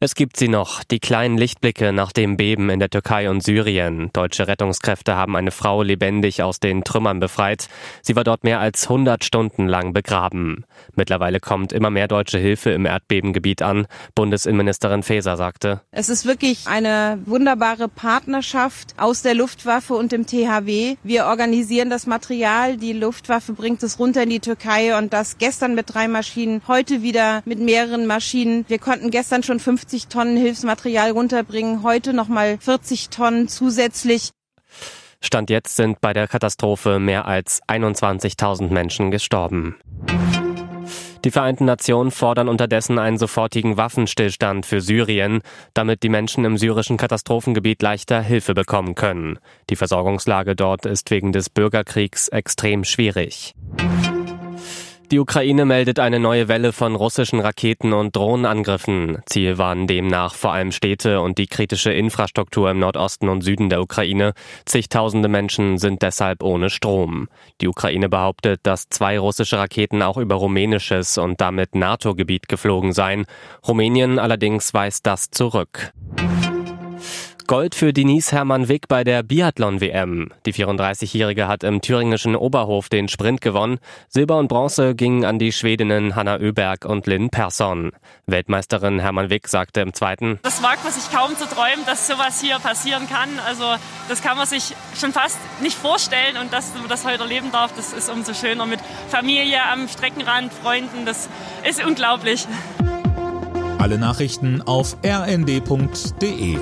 Es gibt sie noch, die kleinen Lichtblicke nach dem Beben in der Türkei und Syrien. Deutsche Rettungskräfte haben eine Frau lebendig aus den Trümmern befreit. Sie war dort mehr als 100 Stunden lang begraben. Mittlerweile kommt immer mehr deutsche Hilfe im Erdbebengebiet an. Bundesinnenministerin Faeser sagte. Es ist wirklich eine wunderbare Partnerschaft aus der Luftwaffe und dem THW. Wir organisieren das Material. Die Luftwaffe bringt es runter in die Türkei und das gestern mit drei Maschinen, heute wieder mit mehreren Maschinen. Wir konnten gestern schon 50 50 Tonnen Hilfsmaterial runterbringen, heute nochmal 40 Tonnen zusätzlich. Stand jetzt sind bei der Katastrophe mehr als 21.000 Menschen gestorben. Die Vereinten Nationen fordern unterdessen einen sofortigen Waffenstillstand für Syrien, damit die Menschen im syrischen Katastrophengebiet leichter Hilfe bekommen können. Die Versorgungslage dort ist wegen des Bürgerkriegs extrem schwierig. Die Ukraine meldet eine neue Welle von russischen Raketen und Drohnenangriffen. Ziel waren demnach vor allem Städte und die kritische Infrastruktur im Nordosten und Süden der Ukraine. Zigtausende Menschen sind deshalb ohne Strom. Die Ukraine behauptet, dass zwei russische Raketen auch über rumänisches und damit NATO-Gebiet geflogen seien. Rumänien allerdings weist das zurück. Gold für Denise Hermann Wick bei der Biathlon-WM. Die 34-Jährige hat im thüringischen Oberhof den Sprint gewonnen. Silber und Bronze gingen an die Schwedinnen Hanna Öberg und Lynn Persson. Weltmeisterin Hermann Wick sagte im zweiten, Das wagt man sich kaum zu träumen, dass sowas hier passieren kann. Also das kann man sich schon fast nicht vorstellen und dass man das heute erleben darf, das ist umso schöner mit Familie am Streckenrand, Freunden, das ist unglaublich. Alle Nachrichten auf rnd.de